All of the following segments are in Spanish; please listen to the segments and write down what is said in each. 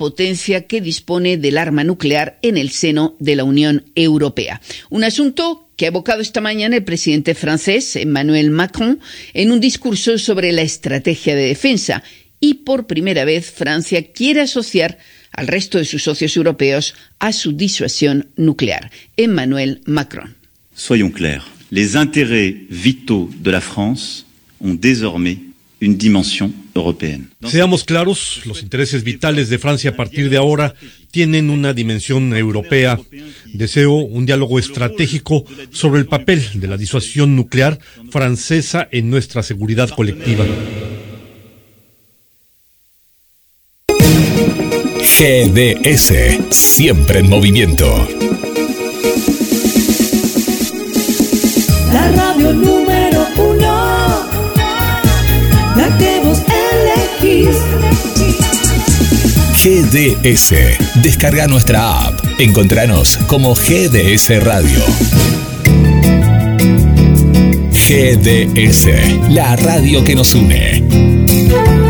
potencia que dispone del arma nuclear en el seno de la Unión Europea. Un asunto que ha evocado esta mañana el presidente francés Emmanuel Macron en un discurso sobre la estrategia de defensa. Y por primera vez Francia quiere asociar al resto de sus socios europeos a su disuasión nuclear. Emmanuel Macron. Soyons clairs, les intérêts vitaux de la France ont désormais une dimension. Seamos claros, los intereses vitales de Francia a partir de ahora tienen una dimensión europea. Deseo un diálogo estratégico sobre el papel de la disuasión nuclear francesa en nuestra seguridad colectiva. GDS, siempre en movimiento. La radio GDS, descarga nuestra app. Encontranos como GDS Radio. GDS, la radio que nos une.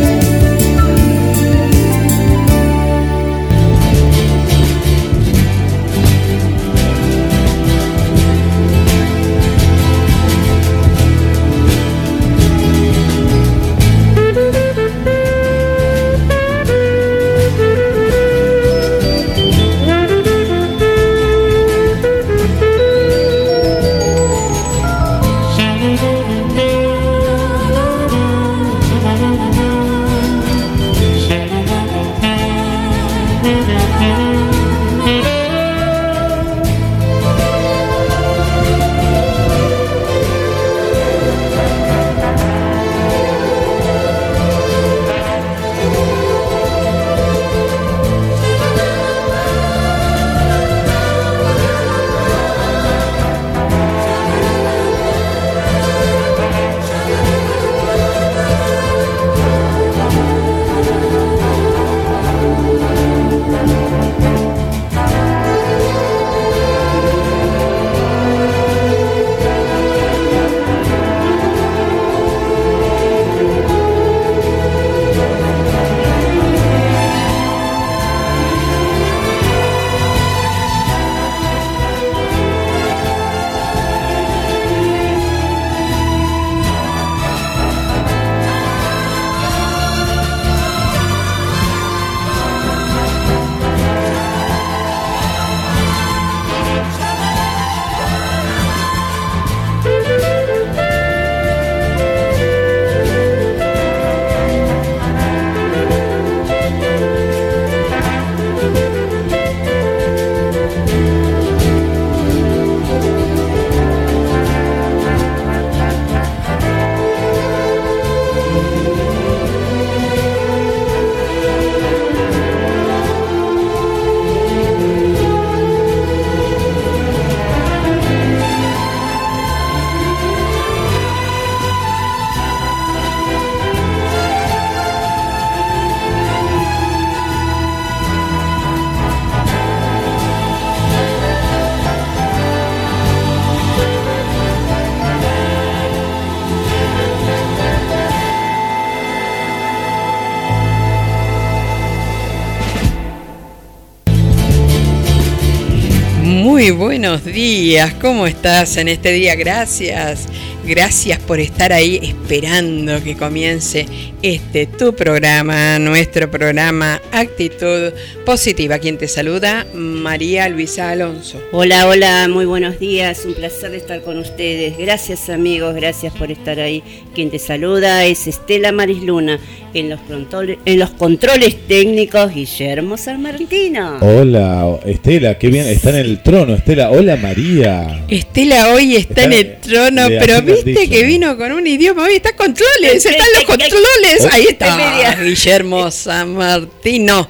Buenos días, ¿cómo estás en este día? Gracias, gracias por estar ahí esperando que comience este tu programa, nuestro programa Actitud Positiva. Quien te saluda, María Luisa Alonso. Hola, hola, muy buenos días, un placer estar con ustedes. Gracias amigos, gracias por estar ahí. Quien te saluda es Estela Marisluna, en los, controles, en los controles técnicos Guillermo San Martino. Hola, Estela, qué bien, está en el trono, Estela. Hola, María. Estela hoy está, en el trono, de pero viste dicho. que vino con un idioma, hoy está controles, están los controles. Ahí está, Media. Guillermo San Martino.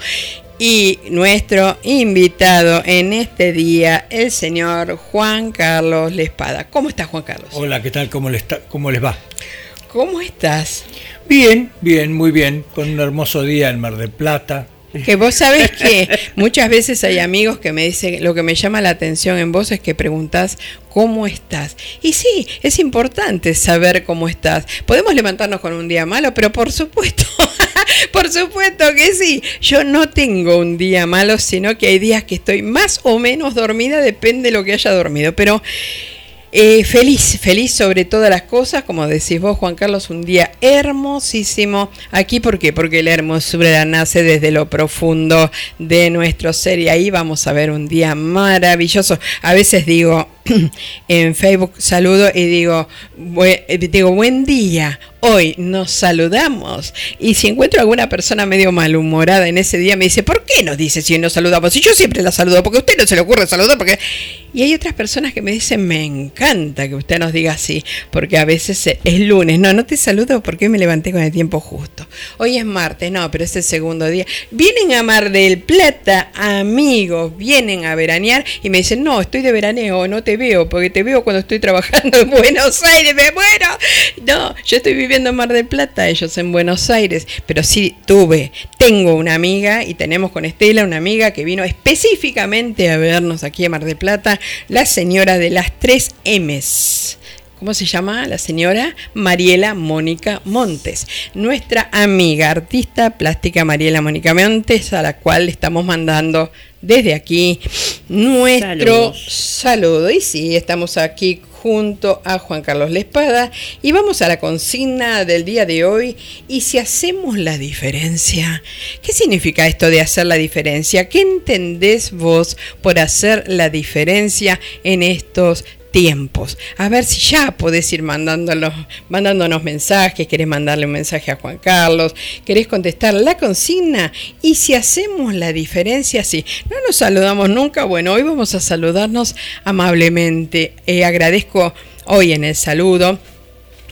Y nuestro invitado en este día, el señor Juan Carlos Lespada. ¿Cómo estás, Juan Carlos? Hola, ¿qué tal? ¿Cómo les, está- cómo les va? ¿Cómo estás? Bien, bien, muy bien. Con un hermoso día en Mar del Plata. Que vos sabés que muchas veces hay amigos que me dicen, lo que me llama la atención en vos es que preguntás cómo estás. Y sí, es importante saber cómo estás. Podemos levantarnos con un día malo, pero por supuesto, por supuesto que sí. Yo no tengo un día malo, sino que hay días que estoy más o menos dormida, depende de lo que haya dormido. Pero eh, feliz, feliz sobre todas las cosas, como decís vos, Juan Carlos, un día hermosísimo. Aquí, ¿por qué? Porque la hermosura nace desde lo profundo de nuestro ser y ahí vamos a ver un día maravilloso. A veces digo en Facebook, saludo y digo, bue- eh, digo, buen día. Hoy nos saludamos y si encuentro alguna persona medio malhumorada en ese día me dice, ¿por qué nos dice si nos saludamos? Y yo siempre la saludo porque a usted no se le ocurre saludar porque... Y hay otras personas que me dicen, me encanta que usted nos diga así, porque a veces es lunes. No, no te saludo porque me levanté con el tiempo justo. Hoy es martes, no, pero es el segundo día. Vienen a Mar del Plata, amigos, vienen a veranear y me dicen, no, estoy de veraneo, no te veo, porque te veo cuando estoy trabajando en Buenos Aires, me muero. No, yo estoy viviendo en Mar del Plata, ellos en Buenos Aires, pero sí tuve, tengo una amiga y tenemos con Estela una amiga que vino específicamente a vernos aquí en Mar del Plata, la señora de las tres M's. ¿Cómo se llama la señora? Mariela Mónica Montes. Nuestra amiga artista plástica Mariela Mónica Montes, a la cual le estamos mandando desde aquí nuestro Saludos. saludo. Y sí, estamos aquí junto a Juan Carlos Lespada y vamos a la consigna del día de hoy. Y si hacemos la diferencia, ¿qué significa esto de hacer la diferencia? ¿Qué entendés vos por hacer la diferencia en estos tiempos. A ver si ya podés ir mandándolos, mandándonos mensajes, querés mandarle un mensaje a Juan Carlos, querés contestar la consigna y si hacemos la diferencia, sí, no nos saludamos nunca, bueno, hoy vamos a saludarnos amablemente. Eh, agradezco hoy en el saludo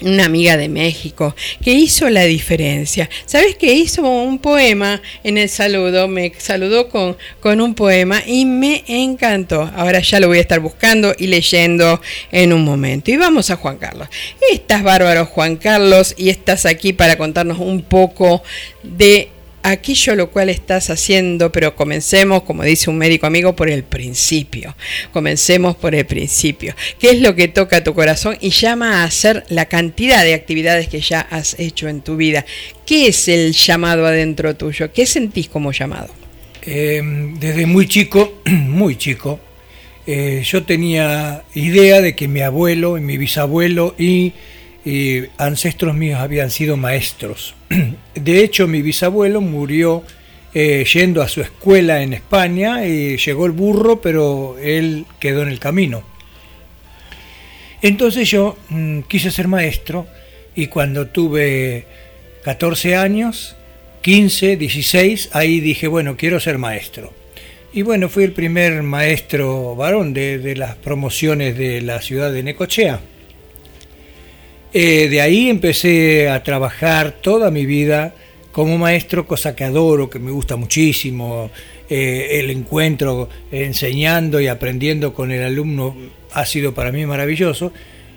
una amiga de México que hizo la diferencia. ¿Sabes que hizo un poema en el saludo? Me saludó con, con un poema y me encantó. Ahora ya lo voy a estar buscando y leyendo en un momento. Y vamos a Juan Carlos. Estás bárbaro Juan Carlos y estás aquí para contarnos un poco de aquello lo cual estás haciendo, pero comencemos, como dice un médico amigo, por el principio. Comencemos por el principio. ¿Qué es lo que toca tu corazón y llama a hacer la cantidad de actividades que ya has hecho en tu vida? ¿Qué es el llamado adentro tuyo? ¿Qué sentís como llamado? Eh, desde muy chico, muy chico, eh, yo tenía idea de que mi abuelo y mi bisabuelo y, y ancestros míos habían sido maestros. De hecho, mi bisabuelo murió eh, yendo a su escuela en España y llegó el burro, pero él quedó en el camino. Entonces yo mm, quise ser maestro y cuando tuve 14 años, 15, 16, ahí dije, bueno, quiero ser maestro. Y bueno, fui el primer maestro varón de, de las promociones de la ciudad de Necochea. Eh, de ahí empecé a trabajar toda mi vida como maestro, cosa que adoro, que me gusta muchísimo. Eh, el encuentro enseñando y aprendiendo con el alumno ha sido para mí maravilloso.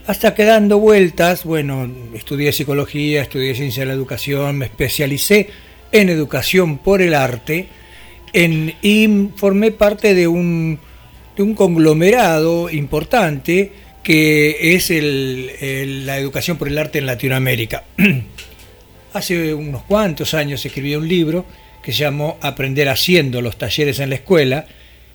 Hasta que dando vueltas, bueno, estudié psicología, estudié ciencia de la educación, me especialicé en educación por el arte en, y formé parte de un, de un conglomerado importante que es el- la educación por el arte en Latinoamérica. Hace unos cuantos años escribí un libro que se llamó Aprender haciendo los talleres en la escuela,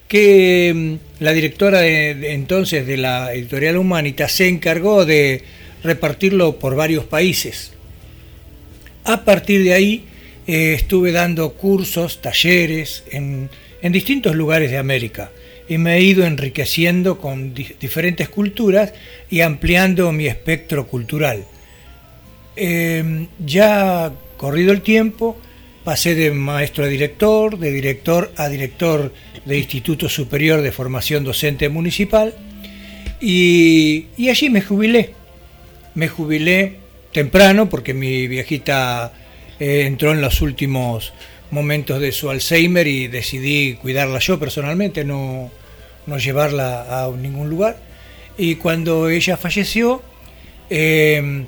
que mm, la directora entonces de la editorial Humanita se encargó de repartirlo por varios países. A partir de ahí eh, estuve dando cursos, talleres en distintos lugares de América y me he ido enriqueciendo con di- diferentes culturas y ampliando mi espectro cultural. Eh, ya corrido el tiempo, pasé de maestro a director, de director a director de Instituto Superior de Formación Docente Municipal y, y allí me jubilé. Me jubilé temprano porque mi viejita eh, entró en los últimos momentos de su Alzheimer y decidí cuidarla yo personalmente, no, no llevarla a ningún lugar. Y cuando ella falleció, eh,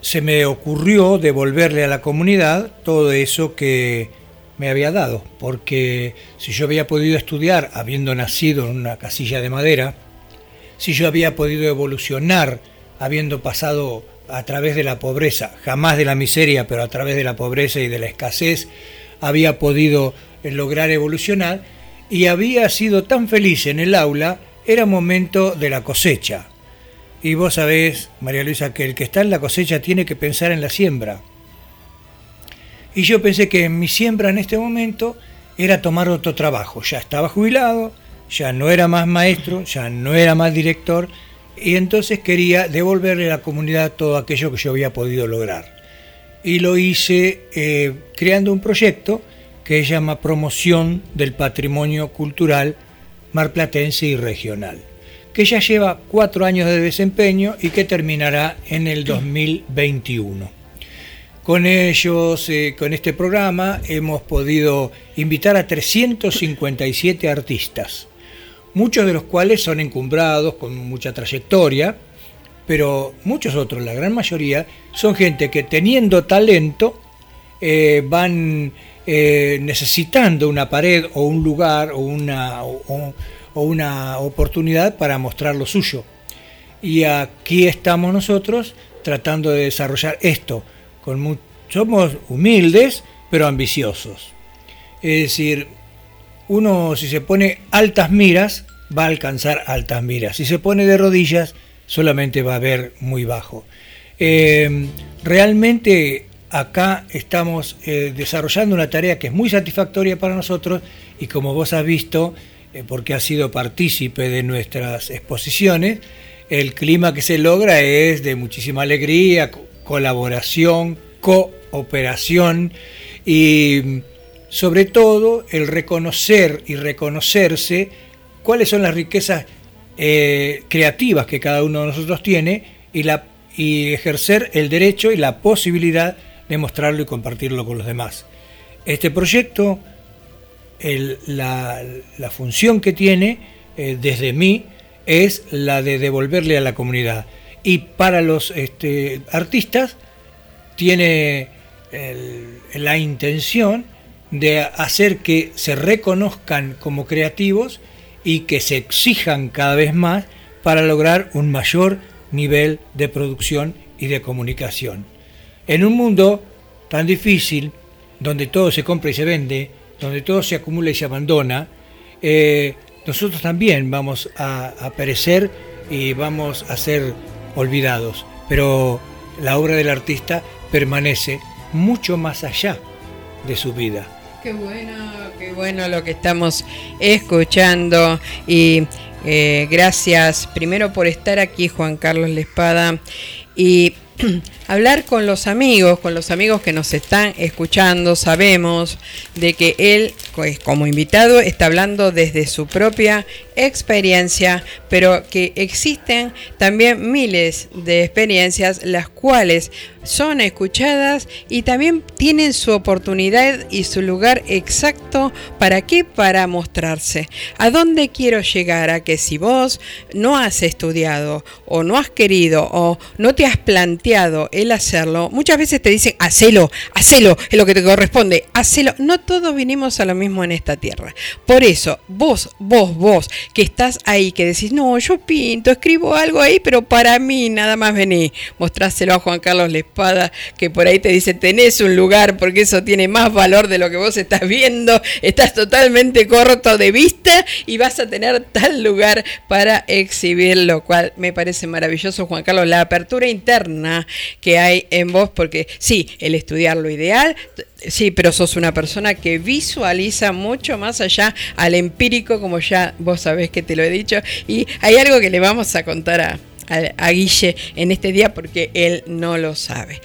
se me ocurrió devolverle a la comunidad todo eso que me había dado, porque si yo había podido estudiar habiendo nacido en una casilla de madera, si yo había podido evolucionar habiendo pasado a través de la pobreza, jamás de la miseria, pero a través de la pobreza y de la escasez, había podido eh, lograr evolucionar y había sido tan feliz en el aula, era momento de la cosecha. Y vos sabés, María Luisa, que el que está en la cosecha tiene que pensar en la siembra. Y yo pensé que mi siembra en este momento era tomar otro trabajo. Ya estaba jubilado, ya no era más maestro, ya no era más director, y entonces quería devolverle a la comunidad todo aquello que yo había podido lograr. Y lo hice eh, creando un proyecto que se llama Promoción del Patrimonio Cultural Marplatense y Regional, que ya lleva cuatro años de desempeño y que terminará en el 2021. Con ellos, eh, con este programa, hemos podido invitar a 357 artistas muchos de los cuales son encumbrados con mucha trayectoria, pero muchos otros, la gran mayoría, son gente que teniendo talento eh, van eh, necesitando una pared o un lugar o una, o, una oportunidad para mostrar lo suyo. Y aquí estamos nosotros tratando de desarrollar esto. Con somos humildes, pero ambiciosos. Es decir, uno si se pone altas miras, va a alcanzar altas miras. Si se pone de rodillas, solamente va a ver muy bajo. Eh, realmente acá estamos eh, desarrollando una tarea que es muy satisfactoria para nosotros y como vos has visto, eh, porque has sido partícipe de nuestras exposiciones, el clima que se logra es de muchísima alegría, colaboración, cooperación y sobre todo el reconocer y reconocerse cuáles son las riquezas eh, creativas que cada uno de nosotros tiene y, la, y ejercer el derecho y la posibilidad de mostrarlo y compartirlo con los demás. Este proyecto, la, función que tiene eh, desde mí es la de devolverle a la comunidad. Y para los este, artistas tiene la intención de hacer que se reconozcan como creativos y que se exijan cada vez más para lograr un mayor nivel de producción y de comunicación. En un mundo tan difícil, donde todo se compra y se vende, donde todo se acumula y se abandona, eh, nosotros también vamos a, a perecer y vamos a ser olvidados. Pero la obra del artista permanece mucho más allá de su vida. Qué bueno, qué bueno lo que estamos escuchando. Y eh, gracias primero por estar aquí Juan Carlos Lespada y hablar con los amigos, con los amigos que nos están escuchando, sabemos de que él, pues, como invitado, está hablando desde su propia experiencia, pero que existen también miles de experiencias las cuales son escuchadas y también tienen su oportunidad y su lugar exacto para qué, para mostrarse. ¿A dónde quiero llegar? A que si vos no has estudiado o no has querido o no te has planteado el hacerlo, muchas veces te dicen, hacelo, hacelo, es lo que te corresponde, hacelo. No todos vinimos a lo mismo en esta tierra. Por eso, vos, vos, vos, que estás ahí, que decís, no, yo pinto, escribo algo ahí, pero para mí nada más vení, mostráselo a Juan Carlos Lespada, que por ahí te dice, tenés un lugar, porque eso tiene más valor de lo que vos estás viendo, estás totalmente corto de vista y vas a tener tal lugar para exhibir, lo cual me parece maravilloso, Juan Carlos, la apertura interna que hay en vos, porque sí, el estudiar lo ideal, Sí, pero sos una persona que visualiza mucho más allá al empírico, como ya vos sabés que te lo he dicho. Y hay algo que le vamos a contar a, a, Guille en este día porque él no lo sabe.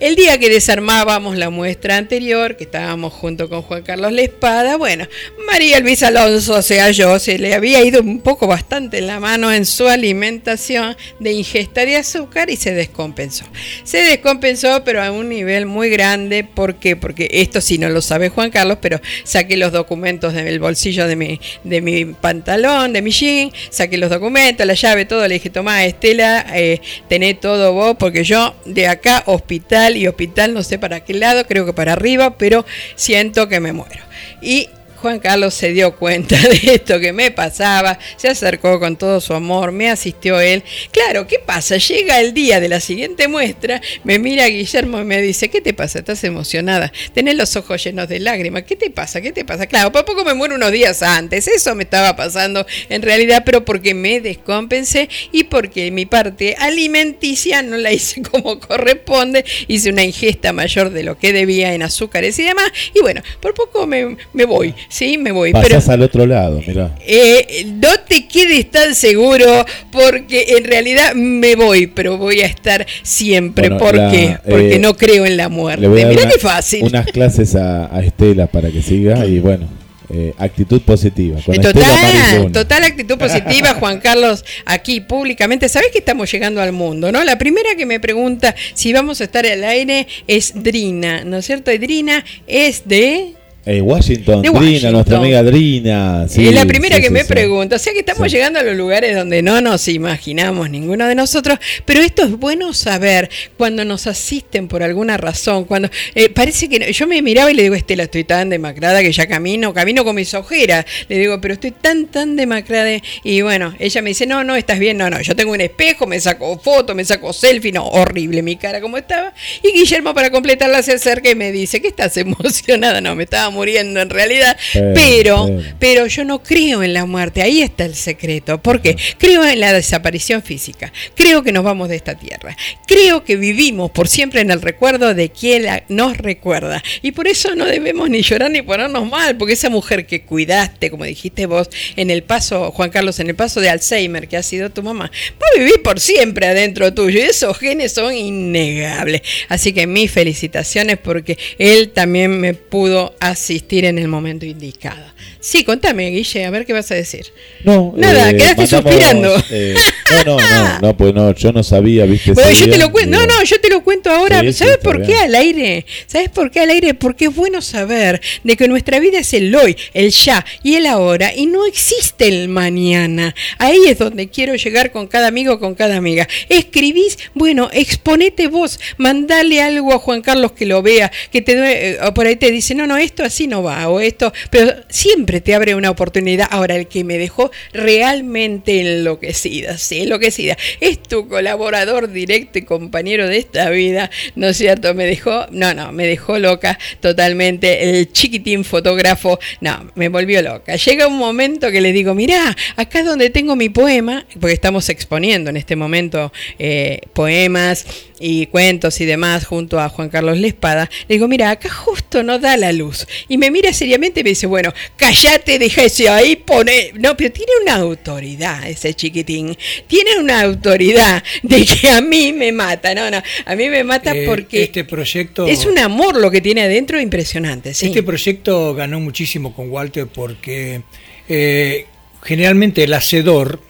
El día que desarmábamos la muestra anterior, que estábamos junto con Juan Carlos Lespada, bueno, María Luis Alonso, o sea yo, se le había ido un poco bastante en la mano en su alimentación de ingesta de azúcar y se descompensó. Se descompensó, pero a un nivel muy grande. ¿Por qué? Porque esto sí no lo sabe Juan Carlos, pero saqué los documentos del bolsillo de mi, de mi pantalón, de mi jean, saqué los documentos, la llave, todo. Le dije, tomá, Estela, eh, tené todo vos, porque yo de acá, hospital y hospital, no sé para qué lado, creo que para arriba, pero siento que me muero. Y Juan Carlos se dio cuenta de esto que me pasaba, se acercó con todo su amor, me asistió él. Claro, ¿qué pasa? Llega el día de la siguiente muestra, me mira Guillermo y me dice, ¿qué te pasa? ¿Estás emocionada? Tenés los ojos llenos de lágrimas. ¿Qué te pasa? ¿Qué te pasa? Claro, por poco me muero unos días antes. Eso me estaba pasando en realidad, pero porque me descompensé y porque mi parte alimenticia no la hice como corresponde. Hice una ingesta mayor de lo que debía en azúcares y demás. Y bueno, por poco me, me voy. Sí, me voy. Pasás al otro lado, mira. Eh, no te quedes tan seguro porque en realidad me voy, pero voy a estar siempre. Bueno, ¿Por la- qué? Porque eh, no creo en la muerte. Una- qué fácil. unas clases a, a Estela para que siga y bueno, eh, actitud positiva. Con Total, total actitud positiva, Juan Carlos, aquí públicamente. ¿Sabés que estamos llegando al mundo, no? La primera que me pregunta si vamos a estar al aire es Drina, ¿no es cierto? Y Drina es de... Eh, Washington, Drina, Washington. nuestra amiga Drina. sí, es la primera sí, que sí, me pregunta. O sea que estamos llegando a los lugares donde no nos imaginamos ninguno de nosotros. Pero esto es bueno saber cuando nos asisten por alguna razón. Cuando eh, parece que no- yo me miraba y le digo, Estela, estoy tan demacrada que ya camino, camino con mis ojeras. Le digo, pero estoy tan, tan demacrada. Y bueno, ella me dice, no, no, estás bien. No, no, yo tengo un espejo, me saco foto, me saco selfie. No, horrible mi cara como estaba. Y Guillermo, para completarla, se acerca y me dice, ¿qué estás emocionada? No, me estaba muriendo en realidad. Pero, Pero, yo no creo en la muerte, ahí está el secreto. ¿Por qué? Creo en la desaparición física, creo que nos vamos de esta tierra, creo que vivimos por siempre en el recuerdo de quien la- nos recuerda. Y por eso no debemos ni llorar ni ponernos mal, porque esa mujer que cuidaste, como dijiste vos, en el paso, Juan Carlos, en el paso de Alzheimer, que ha sido tu mamá, va a vivir por siempre adentro tuyo. Y esos genes son innegables. Así que mis felicitaciones porque él también me pudo asistir en el momento indicado. Sí, contame, Guille, a ver qué vas a decir. No, Nada, eh, quedaste mandamos, suspirando. eh, no, no, no, no, pues no, yo no sabía, viste. Bueno, ese yo te día, lo cuento. No, no, yo te lo cuento ahora. Sí, ¿Sabes por qué al aire? ¿Sabes por qué al aire? Porque es bueno saber de que nuestra vida es el hoy, el ya y el ahora y no existe el mañana. Ahí es donde quiero llegar con cada amigo, con cada amiga. Escribís, bueno, exponete vos, mandale algo a Juan Carlos que lo vea, que te eh, o por ahí te dice, no, no, esto así no va, o esto, pero siempre te abre una oportunidad. Ahora, el que me dejó realmente enloquecida, sí, enloquecida, es tu colaborador directo y compañero de esta vida, ¿no es cierto? Me dejó, no, no, me dejó loca totalmente, el chiquitín fotógrafo, no, me volvió loca. Llega un momento que le digo, mirá, acá es donde tengo mi poema, porque estamos exponiendo en este momento eh, poemas y cuentos y demás junto a Juan Carlos Lespada, le digo, mira, acá justo no da la luz. Y me mira seriamente y me dice, bueno, callate, deja eso ahí, pone... No, pero tiene una autoridad ese chiquitín, tiene una autoridad de que a mí me mata, no, no, a mí me mata Eh, porque este proyecto es un amor lo que tiene adentro impresionante, sí. Este proyecto ganó muchísimo con Walter porque eh, generalmente el hacedor,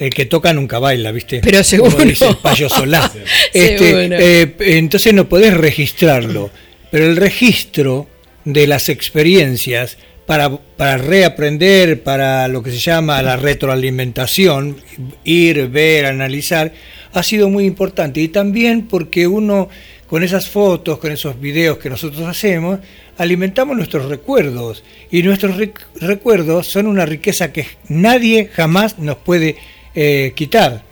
el que toca nunca baila, ¿viste? Pero seguro. Como dice el Payo Solá. Este, eh, entonces no podés registrarlo, pero el registro de las experiencias para, para reaprender, para lo que se llama la retroalimentación, ir, ver, analizar, ha sido muy importante. Y también porque uno, con esas fotos, con esos videos que nosotros hacemos, alimentamos nuestros recuerdos. Y nuestros rec- recuerdos son una riqueza que nadie jamás nos puede eh, quitar.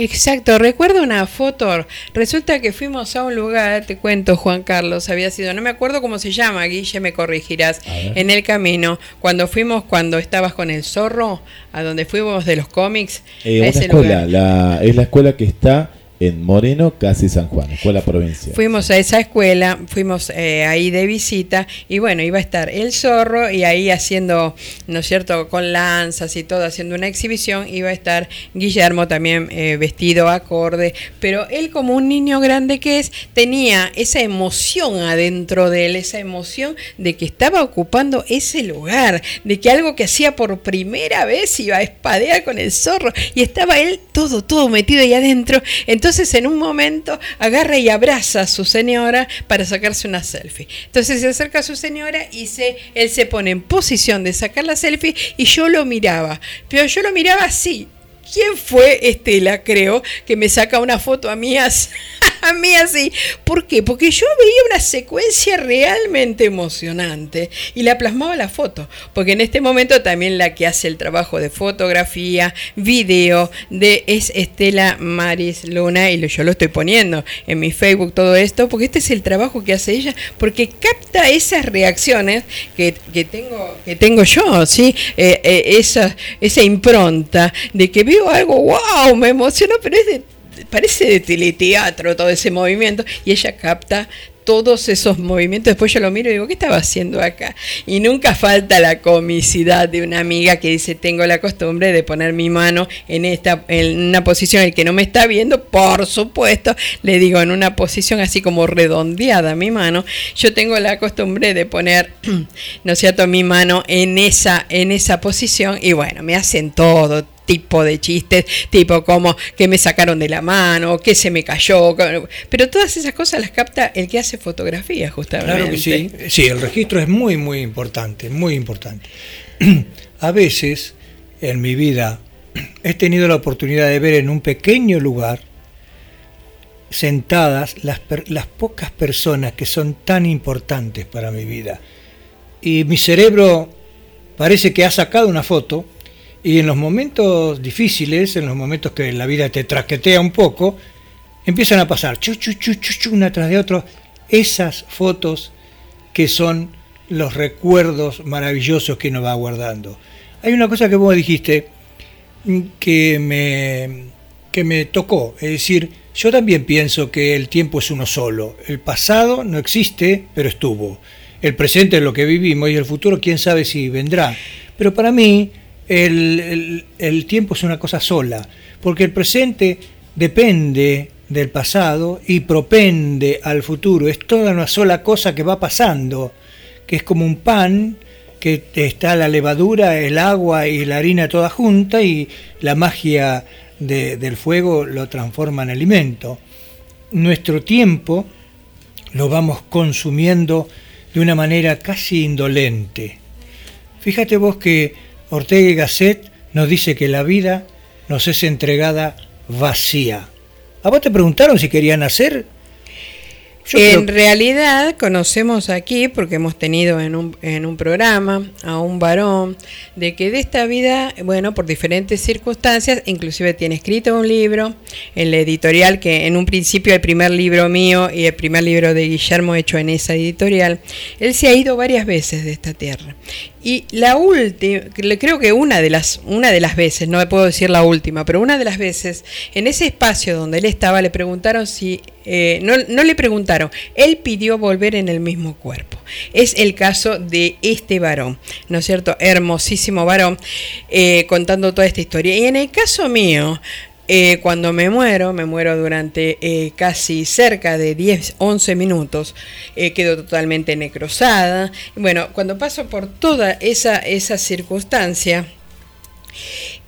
Exacto, recuerdo una foto, resulta que fuimos a un lugar, te cuento Juan Carlos, había sido, no me acuerdo cómo se llama, Guille, me corregirás, en el camino, cuando fuimos, cuando estabas con el zorro, a donde fuimos de los cómics, Eh, a una ese escuela, lugar. la, es la escuela que está en Moreno, casi San Juan, escuela provincial. Fuimos a esa escuela, fuimos eh, ahí de visita y bueno, iba a estar el zorro y ahí haciendo, ¿no es cierto?, con lanzas y todo, haciendo una exhibición, iba a estar Guillermo también eh, vestido acorde, pero él como un niño grande que es, tenía esa emoción adentro de él, esa emoción de que estaba ocupando ese lugar, de que algo que hacía por primera vez iba a espadear con el zorro y estaba él todo, todo metido ahí adentro. Entonces en un momento agarra y abraza a su señora para sacarse una selfie. Entonces se acerca a su señora y se, él se pone en posición de sacar la selfie y yo lo miraba. Pero yo lo miraba así, ¿Quién fue Estela, creo, que me saca una foto a mí así? a mí así. ¿Por qué? Porque yo veía una secuencia realmente emocionante y la plasmaba la foto. Porque en este momento también la que hace el trabajo de fotografía, video, de, es Estela Maris Luna y yo lo estoy poniendo en mi Facebook todo esto, porque este es el trabajo que hace ella, porque capta esas reacciones que, que tengo, que tengo yo, ¿sí? Eh, eh, esa, esa impronta de que veo algo, wow, me emocionó, pero es de parece de teleteatro todo ese movimiento y ella capta todos esos movimientos. Después yo lo miro y digo, ¿qué estaba haciendo acá? Y nunca falta la comicidad de una amiga que dice, tengo la costumbre de poner mi mano en, esta, en una posición, el que no me está viendo, por supuesto, le digo, en una posición así como redondeada mi mano, yo tengo la costumbre de poner, ¿no es cierto?, mi mano en esa, en esa posición y bueno, me hacen todo tipo de chistes, tipo como que me sacaron de la mano, que se me cayó, pero todas esas cosas las capta el que hace fotografía justamente. Claro que sí, sí, el registro es muy, muy importante, muy importante. A veces en mi vida he tenido la oportunidad de ver en un pequeño lugar sentadas las, las pocas personas que son tan importantes para mi vida. Y mi cerebro parece que ha sacado una foto y en los momentos difíciles, en los momentos que la vida te traquetea un poco, empiezan a pasar, chu, chu, una tras de otro, esas fotos que son los recuerdos maravillosos que uno va guardando. Hay una cosa que vos dijiste que me, que me tocó, es decir, yo también pienso que el tiempo es uno solo. El pasado no existe, pero estuvo. El presente es lo que vivimos y el futuro quién sabe si vendrá. Pero para mí el, tiempo es una cosa sola, porque el presente depende del pasado y propende al futuro. Es toda una sola cosa que va pasando, que es como un pan, que está la levadura, el agua y la harina toda junta y la magia del fuego lo transforma en alimento. Nuestro tiempo lo vamos consumiendo de una manera casi indolente. Fíjate vos que Ortega y Gasset nos dice que la vida nos es entregada vacía. ¿A vos te preguntaron si querían nacer? en realidad conocemos aquí, porque hemos tenido en un, en un programa a un varón, de que de esta vida, bueno, por diferentes circunstancias, inclusive tiene escrito un libro en la editorial, que en un principio el primer libro mío y el primer libro de Guillermo hecho en esa editorial, él se ha ido varias veces de esta tierra. Y la última, creo que una de las una de las veces, no puedo decir la última, pero una de las veces, en ese espacio donde él estaba, le preguntaron si, eh, no, no le preguntaron, él pidió volver en el mismo cuerpo. Es el caso de este varón, ¿no es cierto? Hermosísimo varón, eh, contando toda esta historia. Y en el caso mío, eh, cuando me muero, me muero durante eh, casi cerca de 10, 11 minutos, eh, quedo totalmente necrosada. Bueno, cuando paso por toda esa, esa circunstancia,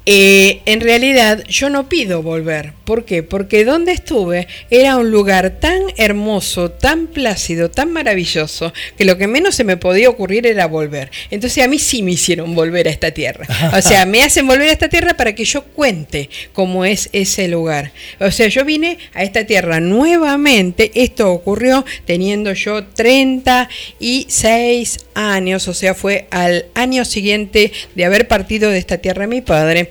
eh, en realidad yo no pido volver. ¿Por qué? Porque donde estuve era un lugar tan hermoso, tan plácido, tan maravilloso, que lo que menos se me podía ocurrir era volver. Entonces a mí sí me hicieron volver a esta tierra. O sea, me hacen volver a esta tierra para que yo cuente cómo es ese lugar. O sea, yo vine a esta tierra nuevamente. Esto ocurrió teniendo yo 36 años, o sea, fue al año siguiente de haber partido de esta tierra mi padre.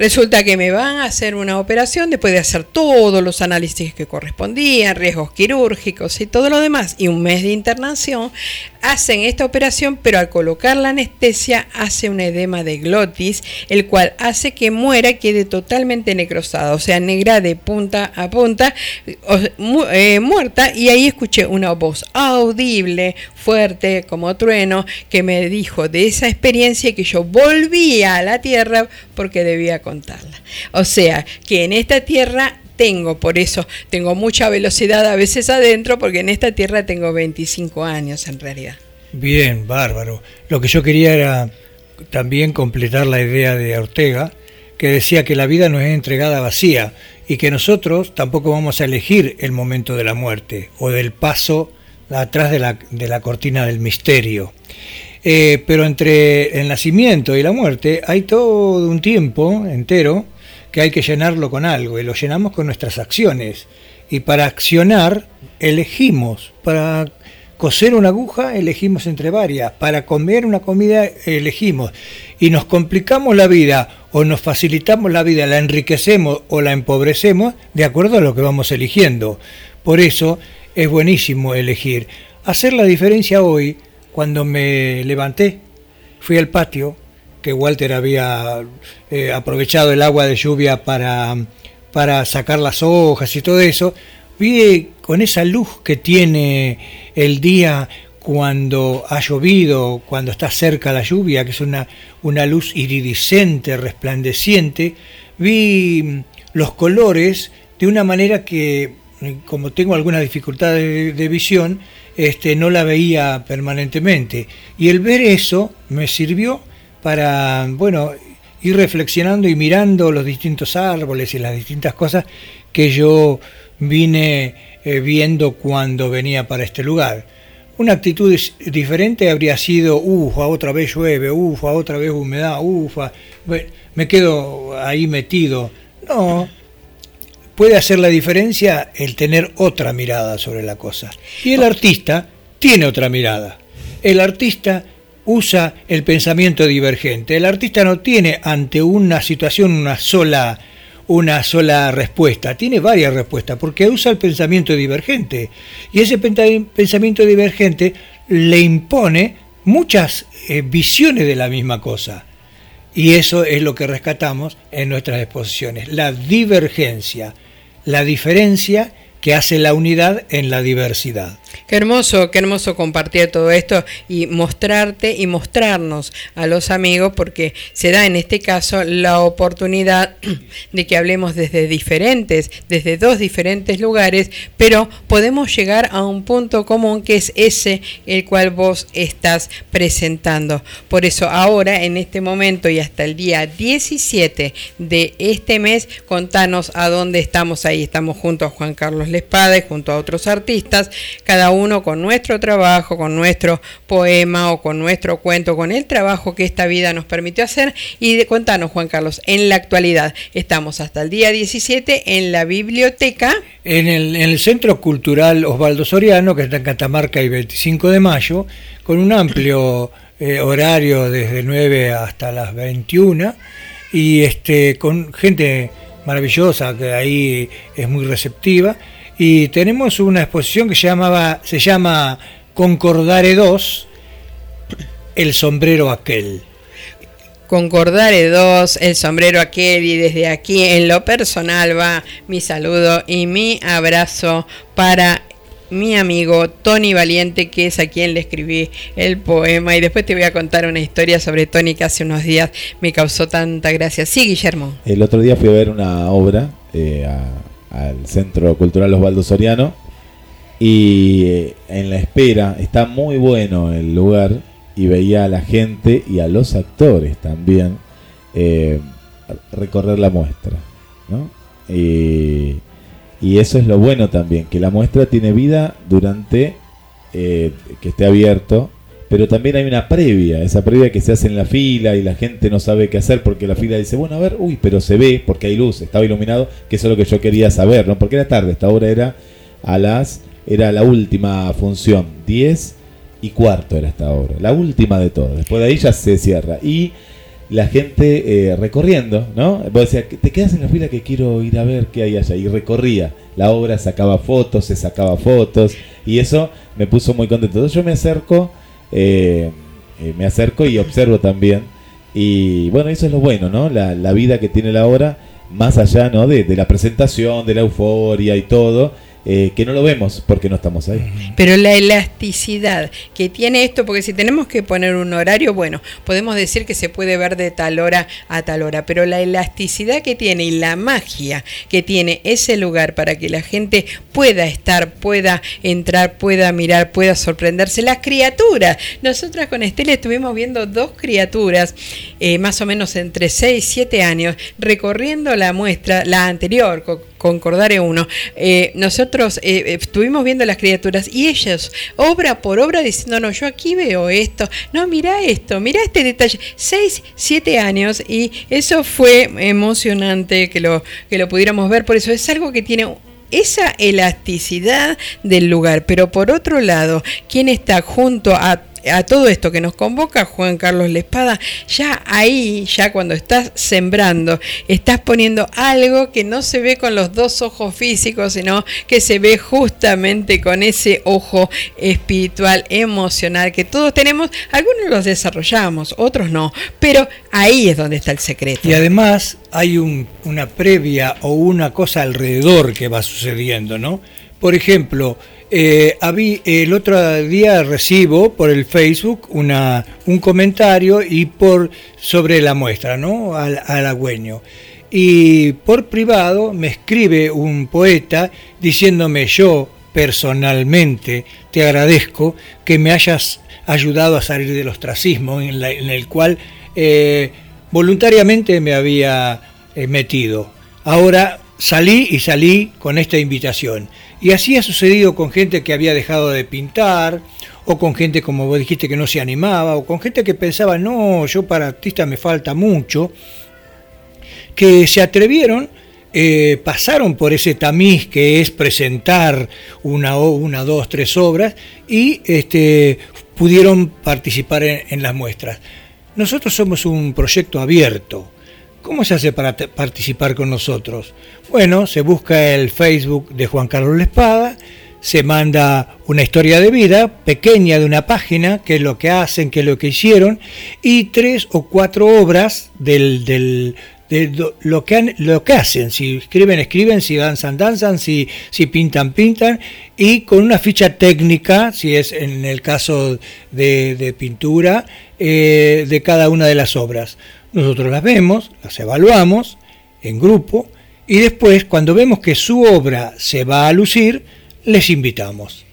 Resulta que me van a hacer una operación después de hacer todos los análisis que correspondían, riesgos quirúrgicos y todo lo demás, y un mes de internación. Hacen esta operación, pero al colocar la anestesia hace un edema de glotis, el cual hace que muera, quede totalmente necrosada, o sea, negra de punta a punta, eh, muerta, y ahí escuché una voz audible, fuerte, como trueno, que me dijo de esa experiencia que yo volvía a la tierra porque debía O sea, que en esta tierra tengo, por eso tengo mucha velocidad a veces adentro, porque en esta tierra tengo 25 años en realidad. Bien, bárbaro. Lo que yo quería era también completar la idea de Ortega, que decía que la vida nos es entregada vacía y que nosotros tampoco vamos a elegir el momento de la muerte o del paso atrás de la, de la cortina del misterio. Eh, pero entre el nacimiento y la muerte hay todo un tiempo entero que hay que llenarlo con algo y lo llenamos con nuestras acciones. Y para accionar elegimos, para coser una aguja elegimos entre varias, para comer una comida elegimos y nos complicamos la vida o nos facilitamos la vida, la enriquecemos o la empobrecemos de acuerdo a lo que vamos eligiendo. Por eso es buenísimo elegir. Hacer la diferencia hoy cuando me levanté, fui al patio, que Walter había eh, aprovechado el agua de lluvia para, para sacar las hojas y todo eso, vi con esa luz que tiene el día cuando ha llovido, cuando está cerca la lluvia, que es una, una luz iridiscente, resplandeciente, vi los colores de una manera que, como tengo algunas dificultades de visión, este, no la veía permanentemente. Y el ver eso me sirvió para, bueno, ir reflexionando y mirando los distintos árboles y las distintas cosas que yo vine eh, viendo cuando venía para este lugar. Una actitud diferente habría sido, ufa, otra vez llueve, ufa, otra vez humedad, ufa, me quedo ahí metido. No, puede hacer la diferencia el tener otra mirada sobre la cosa. Y el artista tiene otra mirada. El artista usa el pensamiento divergente. El artista no tiene ante una situación una sola una sola respuesta, tiene varias respuestas porque usa el pensamiento divergente y ese pensamiento divergente le impone muchas eh, visiones de la misma cosa. Y eso es lo que rescatamos en nuestras exposiciones, la divergencia la diferencia que hace la unidad en la diversidad. Qué hermoso, qué hermoso compartir todo esto y mostrarte y mostrarnos a los amigos porque se da en este caso la oportunidad de que hablemos desde diferentes, desde dos diferentes lugares, pero podemos llegar a un punto común que es ese el cual vos estás presentando. Por eso ahora, en este momento y hasta el día 17 de este mes, contanos a dónde estamos ahí. Estamos junto a Juan Carlos Lespada y junto a otros artistas, cada uno con nuestro trabajo, con nuestro poema o con nuestro cuento, con el trabajo que esta vida nos permitió hacer. Y de, contanos, Juan Carlos, en la actualidad estamos hasta el día 17 en la biblioteca. En el, en el Centro Cultural Osvaldo Soriano, que está en Catamarca y 25 de mayo, con un amplio eh, horario desde 9 hasta las 21 y este con gente maravillosa que ahí es muy receptiva y tenemos una exposición que se, llamaba, se llama Concordare 2, el sombrero aquel. Concordare 2, el sombrero aquel y desde aquí en lo personal va mi saludo y mi abrazo para mi amigo Tony Valiente, que es a quien le escribí el poema. Y después te voy a contar una historia sobre Tony que hace unos días me causó tanta gracia. Sí, Guillermo. El otro día fui a ver una obra eh, a, al Centro Cultural Osvaldo Soriano. Y eh, en la espera está muy bueno el lugar y veía a la gente y a los actores también eh, recorrer la muestra. y eso es lo bueno también, que la muestra tiene vida durante eh, que esté abierto pero también hay una previa, esa previa que se hace en la fila y la gente no sabe qué hacer porque la fila dice, bueno, a ver, uy, pero se ve porque hay luz, estaba iluminado, que eso es lo que yo quería saber, ¿no? Porque era tarde, esta hora era a las, era la última función, 10 y cuarto era esta hora, la última de todas, después de ahí ya se cierra. Y la gente eh, recorriendo, ¿no? Vos decías, te quedas en la fila que quiero ir a ver qué hay allá. Y recorría la obra, sacaba fotos, se sacaba fotos. Y eso me puso muy contento. Entonces yo me acerco, eh, eh, me acerco y observo también. Y bueno, eso es lo bueno, ¿no? La, la vida que tiene la obra, más allá, ¿no? De, de la presentación, de la euforia y todo eh, que no lo vemos porque no estamos ahí. Pero la elasticidad que tiene esto, porque si tenemos que poner un horario, bueno, podemos decir que se puede ver de tal hora a tal hora, pero la elasticidad que tiene y la magia que tiene ese lugar para que la gente pueda estar, pueda entrar, pueda mirar, pueda sorprenderse, las criaturas. Nosotras con Estela estuvimos viendo dos criaturas, eh, más o menos entre 6 y 7 años, recorriendo la muestra, la anterior, Concordare 1. Eh, nosotros eh, eh, estuvimos viendo las criaturas y ellos, obra por obra, diciéndonos, yo aquí veo esto, no, mira esto, mira este detalle, seis, siete años y eso fue emocionante que lo, que lo pudiéramos ver, por eso es algo que tiene esa elasticidad del lugar, pero por otro lado, quien está junto a a todo esto que nos convoca Juan Carlos Lespada, ya ahí, ya cuando estás sembrando, estás poniendo algo que no se ve con los dos ojos físicos, sino que se ve justamente con ese ojo espiritual, emocional que todos tenemos. Algunos los desarrollamos, otros no, pero ahí es donde está el secreto. Y además hay un, una previa o una cosa alrededor que va sucediendo, ¿no? Por ejemplo, eh, el otro día recibo por el Facebook una, un comentario y por sobre la muestra, ¿no? Al, halagüeño. Y por privado me escribe un poeta diciéndome yo personalmente te agradezco que me hayas ayudado a salir del ostracismo en, el cual eh, voluntariamente me había eh, metido. Ahora salí y salí con esta invitación. Y así ha sucedido con gente que había dejado de pintar, o con gente, como vos dijiste, que no se animaba, o con gente que pensaba, no, yo para artista me falta mucho, que se atrevieron, eh, pasaron por ese tamiz que es presentar una, una dos, tres obras, y este, pudieron participar en las muestras. Nosotros somos un proyecto abierto. ¿Cómo se hace para participar con nosotros? Bueno, se busca el Facebook de Juan Carlos La Espada, se manda una historia de vida pequeña de una página, qué es lo que hacen, qué es lo que hicieron, y tres o cuatro obras del, de lo que, lo que hacen, si escriben, escriben, si danzan, danzan, si, si pintan, pintan, y con una ficha técnica, si es en el caso de, pintura, eh, de cada una de las obras. Nosotros las vemos, las evaluamos en grupo, y después, cuando vemos que su obra se va a lucir, les invitamos.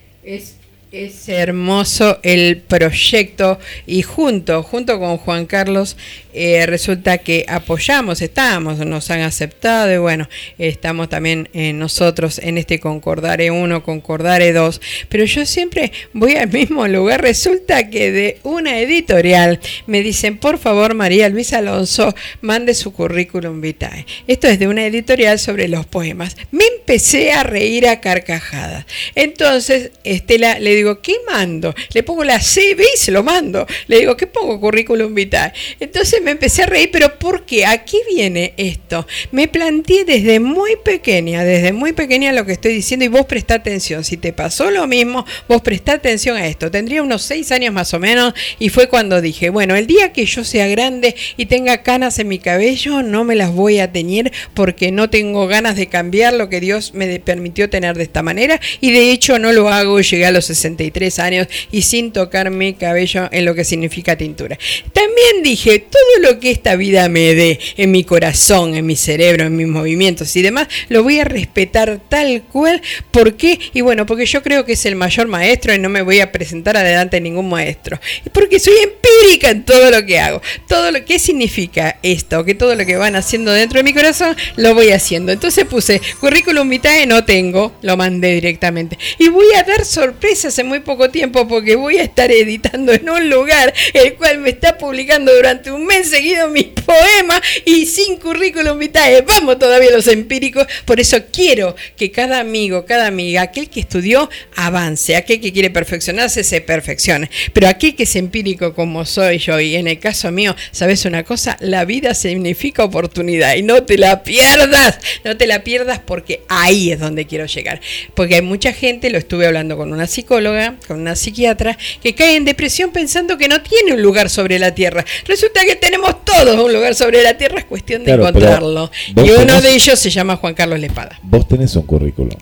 Es hermoso el proyecto y junto, junto con Juan Carlos, eh, resulta que apoyamos, estamos, nos han aceptado y bueno, estamos también eh, nosotros en este Concordare 1, Concordare 2, pero yo siempre voy al mismo lugar, resulta que de una editorial me dicen, por favor María Luisa Alonso, mande su currículum vitae. Esto es de una editorial sobre los poemas. Me empecé a reír a carcajadas. Entonces, Estela, le digo, ¿qué mando? Le pongo la CV y se lo mando. Le digo, ¿qué pongo currículum vitae? Entonces me empecé a reír, pero ¿por qué? Aquí viene esto. Me planteé desde muy pequeña, desde muy pequeña lo que estoy diciendo y vos prestá atención. Si te pasó lo mismo, vos prestá atención a esto. Tendría unos seis años más o menos y fue cuando dije, bueno, el día que yo sea grande y tenga canas en mi cabello, no me las voy a teñir porque no tengo ganas de cambiar lo que Dios me permitió tener de esta manera y de hecho no lo hago, llegué a los 63 años y sin tocar mi cabello en lo que significa tintura. También dije, todo lo que esta vida me dé en mi corazón, en mi cerebro, en mis movimientos y demás, lo voy a respetar tal cual. ¿Por qué? Y bueno, porque yo creo que es el mayor maestro y no me voy a presentar adelante ningún maestro. Porque soy empírica en todo lo que hago. Todo lo que significa esto, que todo lo que van haciendo dentro de mi corazón lo voy haciendo. Entonces puse currículum vitae no tengo, lo mandé directamente. Y voy a dar sorpresas muy poco tiempo porque voy a estar editando en un lugar el cual me está publicando durante un mes seguido mis poemas y sin currículum vitae. Vamos todavía los empíricos, por eso quiero que cada amigo, cada amiga, aquel que estudió, avance, aquel que quiere perfeccionarse, se perfeccione. Pero aquel que es empírico como soy yo, y en el caso mío, ¿sabes una cosa? La vida significa oportunidad y no te la pierdas, no te la pierdas porque ahí es donde quiero llegar. Porque hay mucha gente, lo estuve hablando con una psicóloga, con una psiquiatra, que cae en depresión pensando que no tiene un lugar sobre la tierra. Resulta que tenemos todos un lugar sobre la tierra, es cuestión de Claro, encontrarlo. Y uno tenés- de ellos se llama Juan Carlos Lepada. Vos tenés un currículum.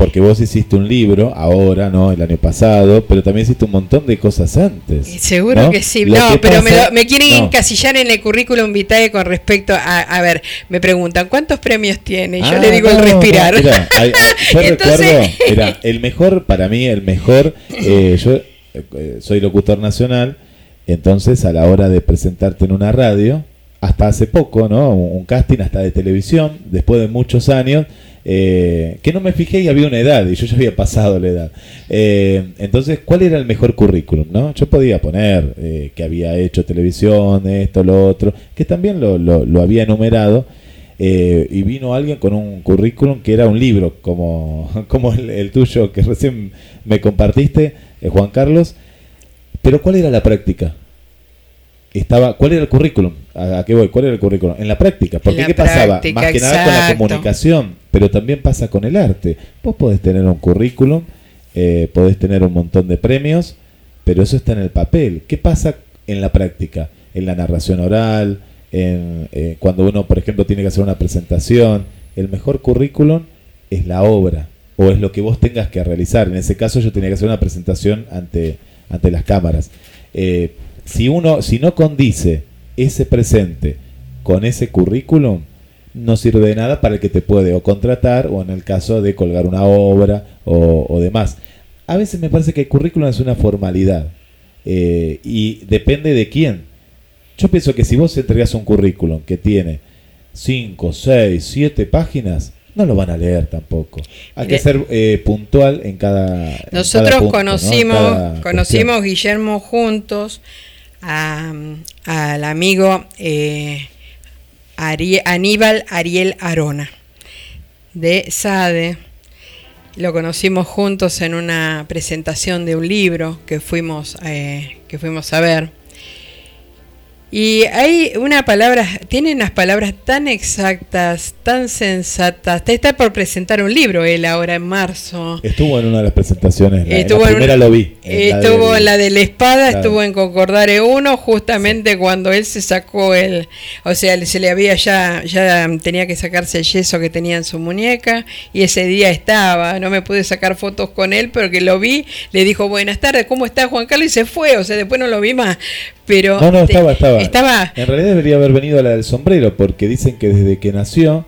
Porque vos hiciste un libro ahora, ¿no? El año pasado, pero también hiciste un montón de cosas antes. Seguro ¿no? que sí. Lo no, que pero me, lo- me quieren no. encasillar en el currículum vitae con respecto a, a ver, me preguntan, ¿cuántos premios tiene? Y yo Ah, le digo el respirar. mirá, hay- yo Entonces- recuerdo, mirá, el mejor, para mí, el mejor, eh, yo eh, soy locutor nacional, entonces a la hora de presentarte en una radio, hasta hace poco, ¿no? Un, un casting hasta de televisión, después de muchos años, eh, que no me fijé y había una edad, y yo ya había pasado la edad. Eh, entonces, ¿cuál era el mejor currículum, no? Yo podía poner eh, que había hecho televisión, esto, lo otro, que también lo, lo, lo había enumerado, eh, y vino alguien con un currículum que era un libro, como, como el, tuyo que recién me compartiste, eh, Juan Carlos. Pero ¿cuál era la práctica? Estaba, ¿Cuál era el currículum? ¿A, a qué voy? ¿Cuál era el currículum? En la práctica. Porque La ¿qué pasaba? práctica, Más que nada con la comunicación, pero también pasa con el arte. Vos podés tener un currículum, eh, podés tener un montón de premios, pero eso está en el papel. ¿Qué pasa en la práctica? En la narración oral, en, eh, cuando uno, por ejemplo, tiene que hacer una presentación. El mejor currículum es la obra o es lo que vos tengas que realizar. En ese caso yo tenía que hacer una presentación ante, ante las cámaras. Eh, si uno, si no condice ese presente con ese currículum, no sirve de nada para el que te puede o contratar o en el caso de colgar una obra o, o demás. A veces me parece que el currículum es una formalidad eh, y depende de quién. Yo pienso que si vos entregás un currículum que tiene 5, 6, 7 páginas, no lo van a leer tampoco. Hay que Mire, ser eh, puntual en cada. en cada Nosotros ¿no? Conocimos, cada conocimos Guillermo juntos a- al amigo eh, Aníbal Ariel Arona de SADE. Lo conocimos juntos en una presentación de un libro que fuimos, eh, que fuimos a ver. Y hay una palabra, tiene unas palabras tan exactas, tan sensatas. Está por presentar un libro él ahora en marzo. Estuvo en una de las presentaciones. La, en Estuvo la en primera una- lo vi. en la Estuvo en la de la espada, Claro. estuvo en Concordare 1, justamente cuando él se sacó el, o sea, se le había ya, ya tenía que sacarse el yeso que tenía en su muñeca, y ese día estaba, no me pude sacar fotos con él, pero que lo vi, le dijo buenas tardes, ¿cómo está Juan Carlos? Y se fue, o sea, después no lo vi más, pero... No, no, estaba, estaba. Estaba, En realidad debería haber venido a la del sombrero, porque dicen que desde que nació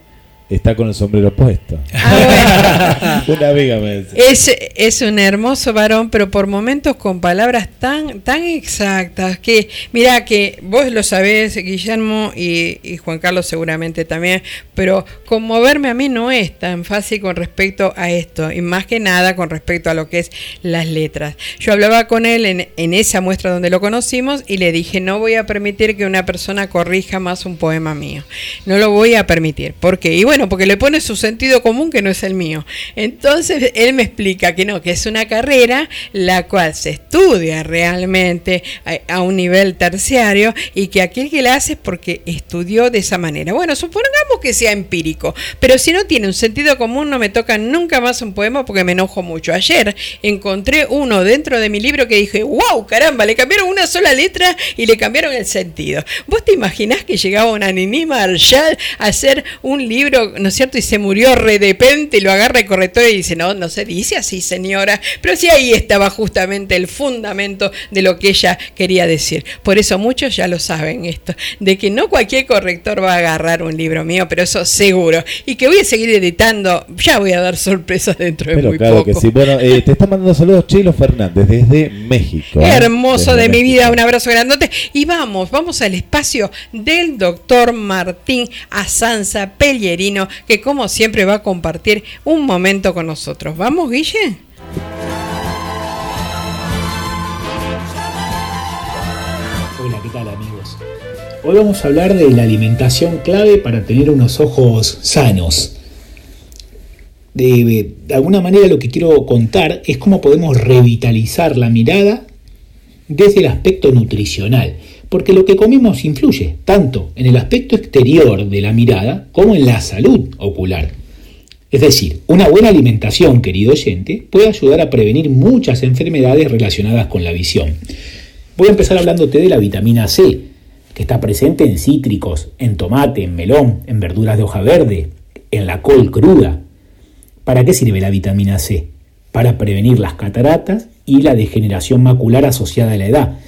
está con el sombrero puesto. Ah, Una amiga me decía. Es, es un hermoso varón, pero por momentos con palabras tan, tan exactas que, mira que vos lo sabés, Guillermo, y, y Juan Carlos seguramente también, pero conmoverme a mí no es tan fácil con respecto a esto, y más que nada con respecto a lo que es las letras. Yo hablaba con él en, en esa muestra donde lo conocimos y le dije, no voy a permitir que una persona corrija más un poema mío. No lo voy a permitir. ¿Por qué? Y bueno, porque le pone su sentido común que no es el mío. Entonces él me explica que no, que es una carrera la cual se estudia realmente a, a un nivel terciario y que aquel que la hace es porque estudió de esa manera. Bueno, supongamos que sea empírico, pero si no tiene un sentido común no me toca nunca más un poema porque me enojo mucho. Ayer encontré uno dentro de mi libro que dije, wow, caramba, le cambiaron una sola letra y le cambiaron el sentido. ¿Vos te imaginás que llegaba una Nini Marshall a hacer un libro, ¿no es cierto? Y se murió re de repente y lo agarra el corrector y dice, no, no se dice así, señora. Pero sí ahí estaba justamente el fundamento de lo que ella quería decir. Por eso muchos ya lo saben esto, de que no cualquier corrector va a agarrar un libro mío, pero eso seguro. Y que voy a seguir editando, ya voy a dar sorpresas dentro de Pero muy claro poco. que sí. Bueno, eh, te está mandando saludos Chelo Fernández desde México. ¿eh? Hermoso Desde de mi vida, un abrazo grandote. Y vamos, vamos al espacio del doctor Martín Asanza Pellerini Que como siempre va a compartir un momento con nosotros. ¿Vamos, Guille? Hola, ¿qué tal amigos? Hoy vamos a hablar de la alimentación clave para tener unos ojos sanos. De alguna manera lo que quiero contar es cómo podemos revitalizar la mirada desde el aspecto nutricional, porque lo que comemos influye tanto en el aspecto exterior de la mirada como en la salud ocular. Es decir, una buena alimentación, querido oyente, puede ayudar a prevenir muchas enfermedades relacionadas con la visión. Voy a empezar hablándote de la vitamina C, que está presente en cítricos, en tomate, en melón, en verduras de hoja verde, en la col cruda. ¿Para qué sirve la vitamina C? Para prevenir las cataratas y la degeneración macular asociada a la edad.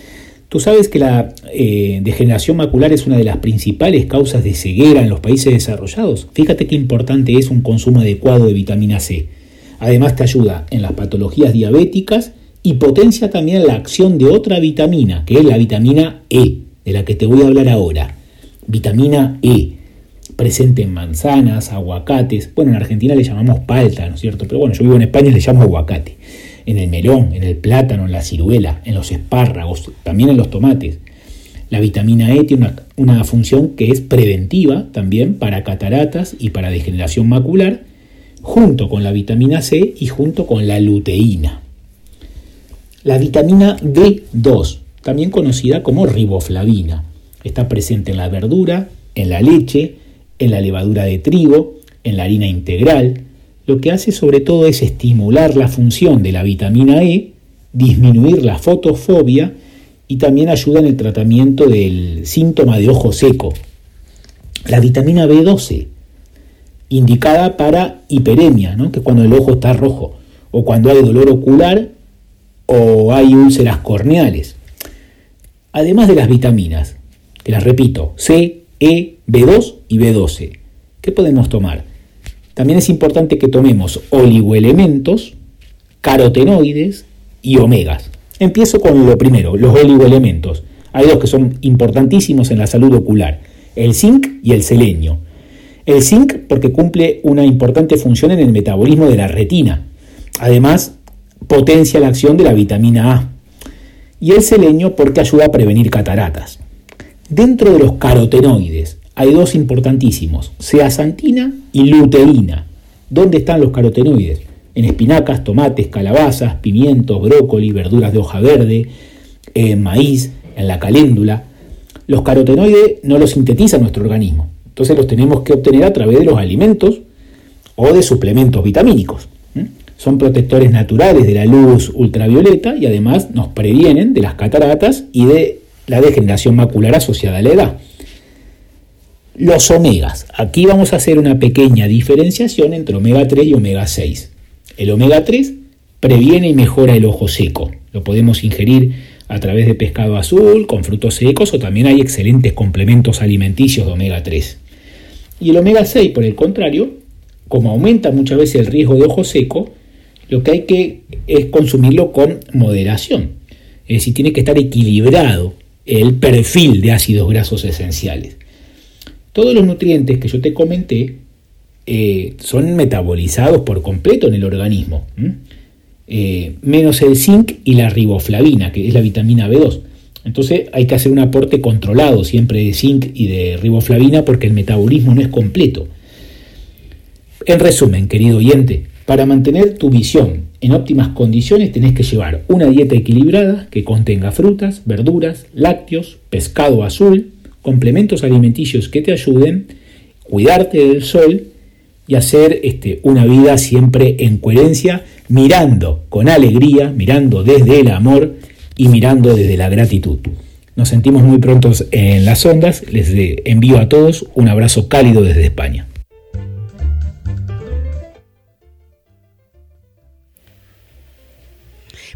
Tú sabes que la eh, degeneración macular es una de las principales causas de ceguera en los países desarrollados. Fíjate qué importante es un consumo adecuado de vitamina C. Además te ayuda en las patologías diabéticas y potencia también la acción de otra vitamina, que es la vitamina E, de la que te voy a hablar ahora. Vitamina E, presente en manzanas, aguacates. Bueno, en Argentina le llamamos palta, ¿no es cierto? Pero bueno, yo vivo en España y le llamo aguacate. En el melón, en el plátano, en la ciruela, en los espárragos, también en los tomates. La vitamina E tiene una, función que es preventiva también para cataratas y para degeneración macular, junto con la vitamina C y junto con la luteína. La vitamina B2, también conocida como riboflavina, está presente en la verdura, en la leche, en la levadura de trigo, en la harina integral. Lo que hace sobre todo es estimular la función de la vitamina E, disminuir la fotofobia y también ayuda en el tratamiento del síntoma de ojo seco. La vitamina B12, indicada para hiperemia, que es cuando el ojo está rojo, o cuando hay dolor ocular o hay úlceras corneales. Además de las vitaminas, que las repito, C, E, B2 y B12. ¿Qué podemos tomar? También es importante que tomemos oligoelementos, carotenoides y omegas. Empiezo con lo primero, los oligoelementos. Hay dos que son importantísimos en la salud ocular, el zinc y el selenio. El zinc porque cumple una importante función en el metabolismo de la retina. Además, potencia la acción de la vitamina A. Y el selenio porque ayuda a prevenir cataratas. Dentro de los carotenoides hay dos importantísimos, zeaxantina y luteína. ¿Dónde están los carotenoides? En espinacas, tomates, calabazas, pimientos, brócoli, verduras de hoja verde, en maíz, en la caléndula. Los carotenoides no los sintetiza nuestro organismo, entonces los tenemos que obtener a través de los alimentos o de suplementos vitamínicos. Son protectores naturales de la luz ultravioleta y además nos previenen de las cataratas y de la degeneración macular asociada a la edad. Los omegas. Aquí vamos a hacer una pequeña diferenciación entre omega 3 y omega 6. El omega 3 previene y mejora el ojo seco. Lo podemos ingerir a través de pescado azul, con frutos secos o también hay excelentes complementos alimenticios de omega 3. Y el omega 6, por el contrario, como aumenta muchas veces el riesgo de ojo seco, lo que hay que es consumirlo con moderación. Es decir, tiene que estar equilibrado el perfil de ácidos grasos esenciales. Todos los nutrientes que yo te comenté eh, son metabolizados por completo en el organismo, eh, menos el zinc y la riboflavina, que es la vitamina B2. Entonces hay que hacer un aporte controlado siempre de zinc y de riboflavina porque el metabolismo no es completo. En resumen, querido oyente, para mantener tu visión en óptimas condiciones tenés que llevar una dieta equilibrada que contenga frutas, verduras, lácteos, pescado azul, complementos alimenticios que te ayuden, cuidarte del sol y hacer este, una vida siempre en coherencia, mirando con alegría, mirando desde el amor y mirando desde la gratitud. Nos sentimos muy prontos en las ondas, les envío a todos un abrazo cálido desde España.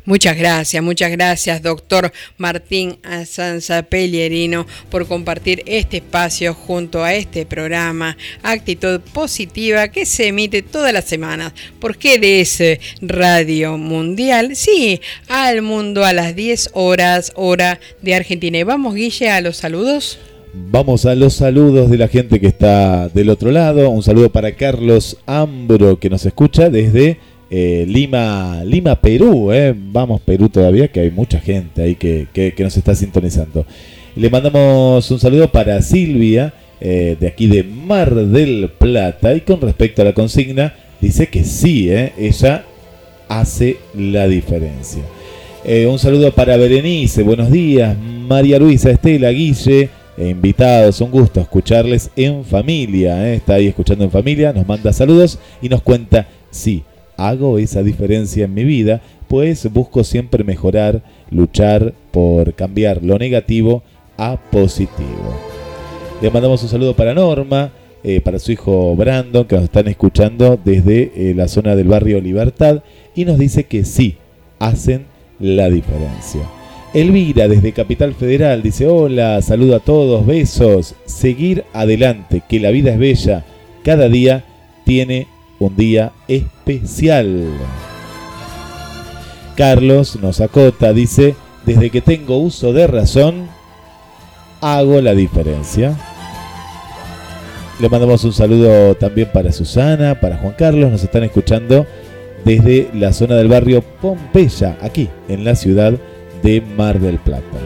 Muchas gracias, muchas gracias, doctor Martín Asanza Pellerino, por compartir este espacio junto a este programa Actitud Positiva que se emite todas las semanas por GDS Radio Mundial. Sí, al mundo a las 10 horas, hora de Argentina. Y vamos, Guille, a los saludos. Vamos a los saludos de la gente que está del otro lado. Un saludo para Carlos Ambro que nos escucha desde eh, Lima, Lima, Perú. eh. Vamos, Perú todavía, que hay mucha gente ahí que, nos está sintonizando. Le mandamos un saludo para Silvia, eh, de aquí de Mar del Plata. Y con respecto a la consigna, dice que sí, ella hace la diferencia. Un saludo para Berenice, buenos días. María Luisa, Estela, Guille, invitados, un gusto escucharles en familia. Está ahí escuchando en familia, nos manda saludos y nos cuenta, sí, hago esa diferencia en mi vida, pues busco siempre mejorar, luchar por cambiar lo negativo a positivo. Le mandamos un saludo para Norma, eh, para su hijo Brandon, que nos están escuchando desde eh, la zona del barrio Libertad, y nos dice que sí, hacen la diferencia. Elvira, desde Capital Federal, dice, hola, saludo a todos, besos, seguir adelante, que la vida es bella, cada día tiene un día especial. Carlos nos acota, dice, desde que tengo uso de razón, hago la diferencia. Le mandamos un saludo también para Susana, para Juan Carlos, nos están escuchando desde la zona del barrio Pompeya, aquí en la ciudad de Mar del Plata.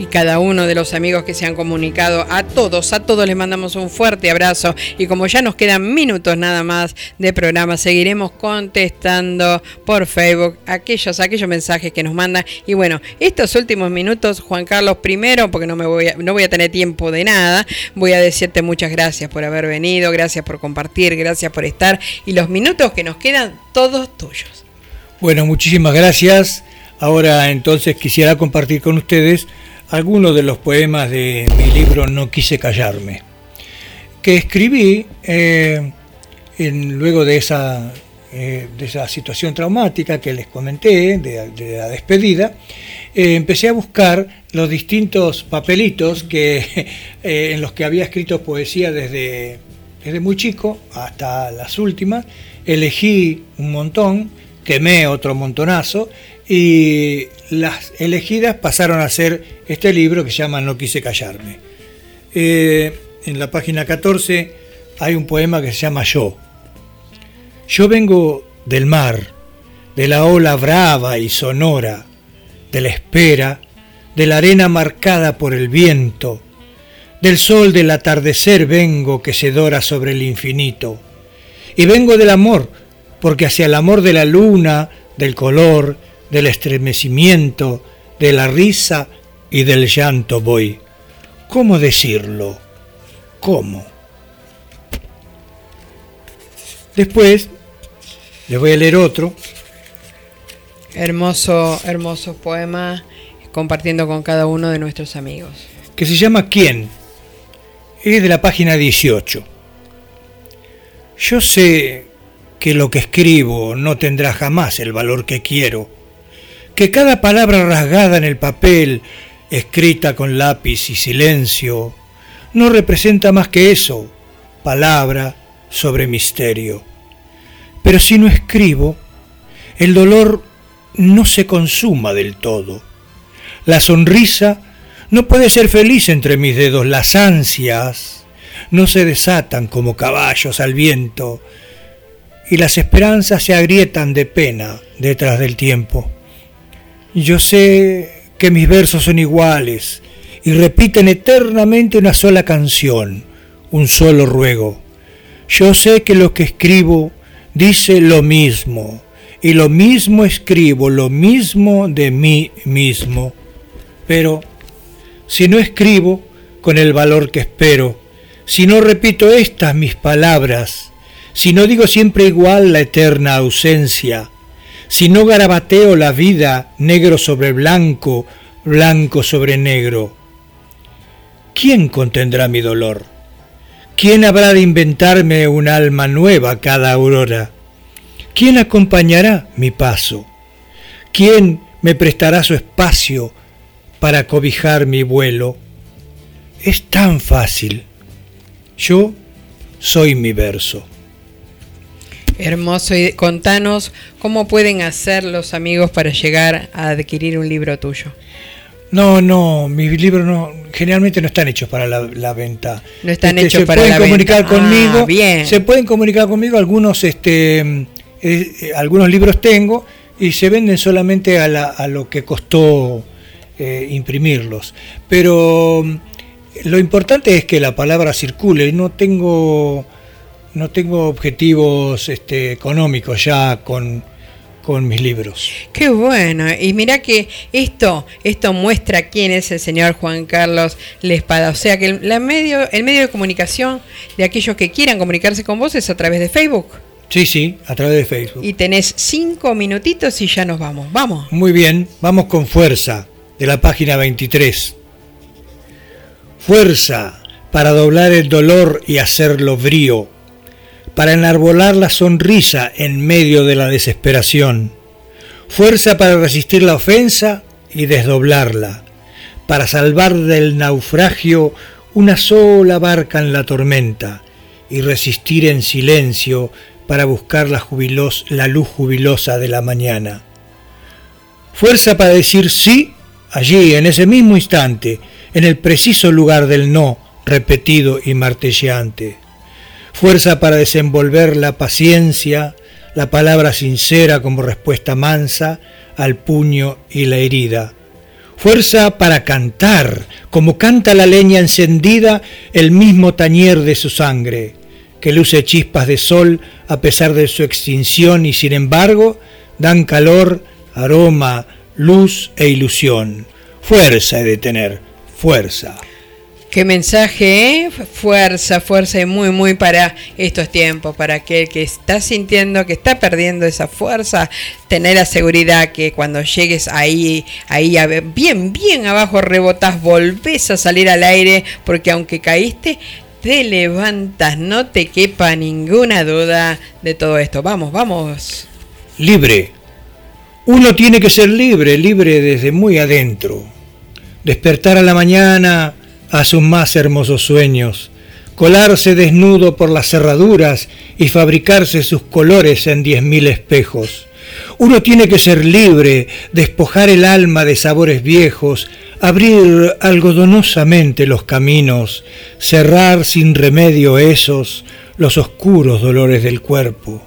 y cada uno de los amigos que se han comunicado. A todos, a todos les mandamos un fuerte abrazo. Y como ya nos quedan minutos nada más de programa, seguiremos contestando por Facebook aquellos, aquellos mensajes que nos mandan. Y bueno, estos últimos minutos, Juan Carlos, primero, porque no me voy a, no voy a tener tiempo de nada, voy a decirte muchas gracias por haber venido, gracias por compartir, gracias por estar. Y los minutos que nos quedan, todos tuyos. Bueno, muchísimas gracias. Ahora entonces quisiera compartir con ustedes algunos de los poemas de mi libro No quise callarme, que escribí eh, en- luego de esa, eh, de esa situación traumática que les comenté, de, la despedida. eh, empecé a buscar los distintos papelitos que, en los que había escrito poesía desde, desde muy chico hasta las últimas. Elegí un montón, quemé otro montonazo y las elegidas pasaron a ser este libro que se llama No quise callarme. Eh, en la página 14 hay un poema que se llama Yo. Yo vengo del mar, de la ola brava y sonora, de la espera, de la arena marcada por el viento, del sol del atardecer vengo que se dora sobre el infinito. Y vengo del amor, porque hacia el amor de la luna, del color, del estremecimiento, de la risa y del llanto voy. ¿Cómo decirlo? ¿Cómo? Después les voy a leer otro Hermoso, hermoso poema compartiendo con cada uno de nuestros amigos. que se llama ¿Quién? Es de la página 18. Yo sé que lo que escribo no tendrá jamás el valor que quiero, que cada palabra rasgada en el papel, escrita con lápiz y silencio, no representa más que eso, palabra sobre misterio. Pero si no escribo, el dolor no se consuma del todo. La sonrisa no puede ser feliz entre mis dedos. Las ansias no se desatan como caballos al viento. Y las esperanzas se agrietan de pena detrás del tiempo. Yo sé que mis versos son iguales y repiten eternamente una sola canción, un solo ruego. Yo sé que lo que escribo dice lo mismo, y lo mismo escribo, lo mismo de mí mismo. Pero si no escribo con el valor que espero, si no repito estas mis palabras, si no digo siempre igual la eterna ausencia, si no garabateo la vida negro sobre blanco, blanco sobre negro, ¿quién contendrá mi dolor? ¿Quién habrá de inventarme un alma nueva cada aurora? ¿Quién acompañará mi paso? ¿Quién me prestará su espacio para cobijar mi vuelo? Es tan fácil. Yo soy mi verso. Hermoso. Y contanos cómo pueden hacer los amigos para llegar a adquirir un libro tuyo. No, no, mis libros no, generalmente no están hechos para la, la venta. No están Este, hechos se para pueden la comunicar venta. Ah, conmigo. bien. Se pueden comunicar conmigo. Algunos, este, eh, eh, algunos libros tengo y se venden solamente a, la- a lo que costó eh, imprimirlos. Pero mm, lo importante es que la palabra circule. No tengo, no tengo objetivos este, económicos ya con, con mis libros. Qué bueno. Y mira que esto, esto muestra quién es el señor Juan Carlos Lespada. O sea que el, la medio, el medio de comunicación de aquellos que quieran comunicarse con vos es a través de Facebook. Sí, sí, a través de Facebook. Y tenés cinco minutitos y ya nos vamos. Vamos. Muy bien, vamos con fuerza, de la página 23. Fuerza para doblar el dolor y hacerlo brío, para enarbolar la sonrisa en medio de la desesperación. Fuerza para resistir la ofensa y desdoblarla, para salvar del naufragio una sola barca en la tormenta y resistir en silencio para buscar la, la luz jubilosa de la mañana. Fuerza para decir sí allí, en ese mismo instante, en el preciso lugar del no, repetido y martelleante. Fuerza para desenvolver la paciencia, la palabra sincera como respuesta mansa al puño y la herida. Fuerza para cantar, como canta la leña encendida, el mismo tañer de su sangre, que luce chispas de sol a pesar de su extinción y sin embargo dan calor, aroma, luz e ilusión. Fuerza de tener, fuerza. Qué mensaje, ¿eh? Fuerza, fuerza y muy, muy para estos tiempos, para aquel que está sintiendo que está perdiendo esa fuerza, tener la seguridad que cuando llegues ahí, ahí a ver- bien, bien abajo rebotas, volvés a salir al aire, porque aunque caíste, te levantas, no te quepa ninguna duda de todo esto. Vamos, vamos. Libre. Uno tiene que ser libre, libre desde muy adentro. Despertar a la mañana a sus más hermosos sueños, colarse desnudo por las cerraduras y fabricarse sus colores en diez mil espejos. Uno tiene que ser libre, despojar el alma de sabores viejos, abrir algodonosamente los caminos, cerrar sin remedio esos los oscuros dolores del cuerpo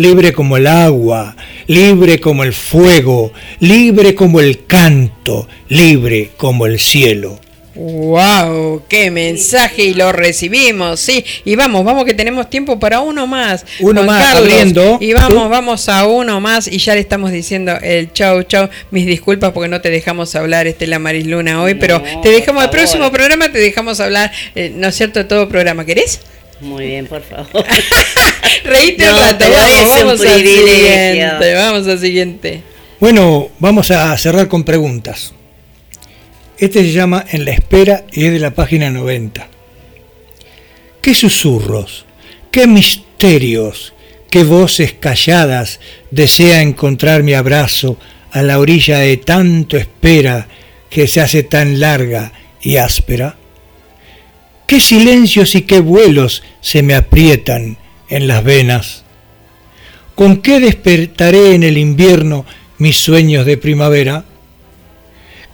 libre como el agua, libre como el fuego, libre como el canto, libre como el cielo. ¡Wow! ¡Qué mensaje! Y lo recibimos, sí. Y vamos, vamos que tenemos tiempo para uno más. Uno más, abriendo. Y vamos, vamos a uno más. Y ya le estamos diciendo el chau, chau. Mis disculpas porque no te dejamos hablar, Estela Maris Luna, hoy. pero te dejamos el próximo programa, te dejamos hablar, eh, ¿no es cierto? Todo programa. ¿Querés? Muy bien, por favor. Reíste un No, rato. pero Vamos, un vamos al siguiente. Vamos al siguiente. Bueno, vamos a cerrar con preguntas. Este se llama En la espera y es de la página 90. ¿Qué susurros, qué misterios, qué voces calladas desea encontrar mi abrazo a la orilla de tanto espera que se hace tan larga y áspera? ¿Qué silencios y qué vuelos se me aprietan en las venas? ¿Con qué despertaré en el invierno mis sueños de primavera?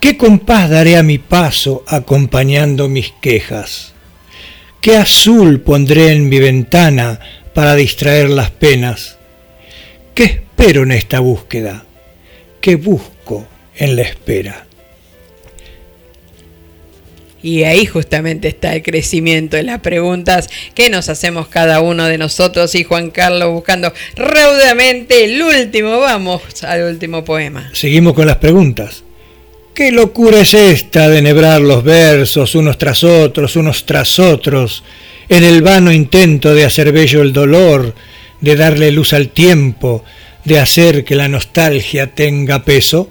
¿Qué compás daré a mi paso acompañando mis quejas? ¿Qué azul pondré en mi ventana para distraer las penas? ¿Qué espero en esta búsqueda? ¿Qué busco en la espera? Y ahí justamente está el crecimiento de las preguntas que nos hacemos cada uno de nosotros y Juan Carlos buscando raudamente el último. Vamos al último poema. Seguimos con las preguntas. ¿Qué locura es esta de enhebrar los versos unos tras otros, unos tras otros, en el vano intento de hacer bello el dolor, de darle luz al tiempo, de hacer que la nostalgia tenga peso?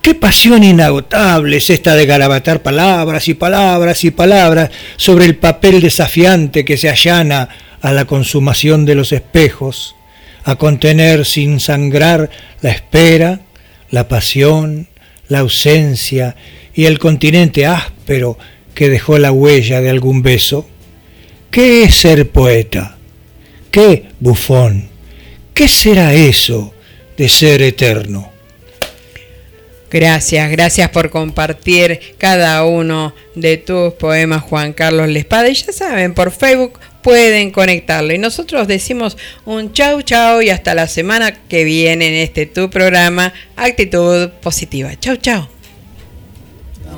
¿Qué pasión inagotable es esta de garabatar palabras y palabras y palabras sobre el papel desafiante que se allana a la consumación de los espejos, a contener sin sangrar la espera, la pasión, la ausencia y el continente áspero que dejó la huella de algún beso? ¿Qué es ser poeta? ¿Qué bufón? ¿Qué será eso de ser eterno? Gracias, gracias por compartir cada uno de tus poemas, Juan Carlos Lespada. Y ya saben, por Facebook pueden conectarlo. Y nosotros decimos un chau chau y hasta la semana que viene en este tu programa Actitud Positiva. Chau chau.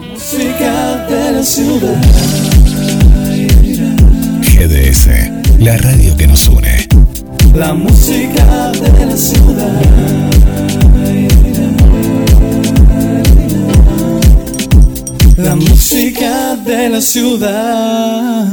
Música de la ciudad. GDS, la radio que nos une. La música de la ciudad. La música de la ciudad.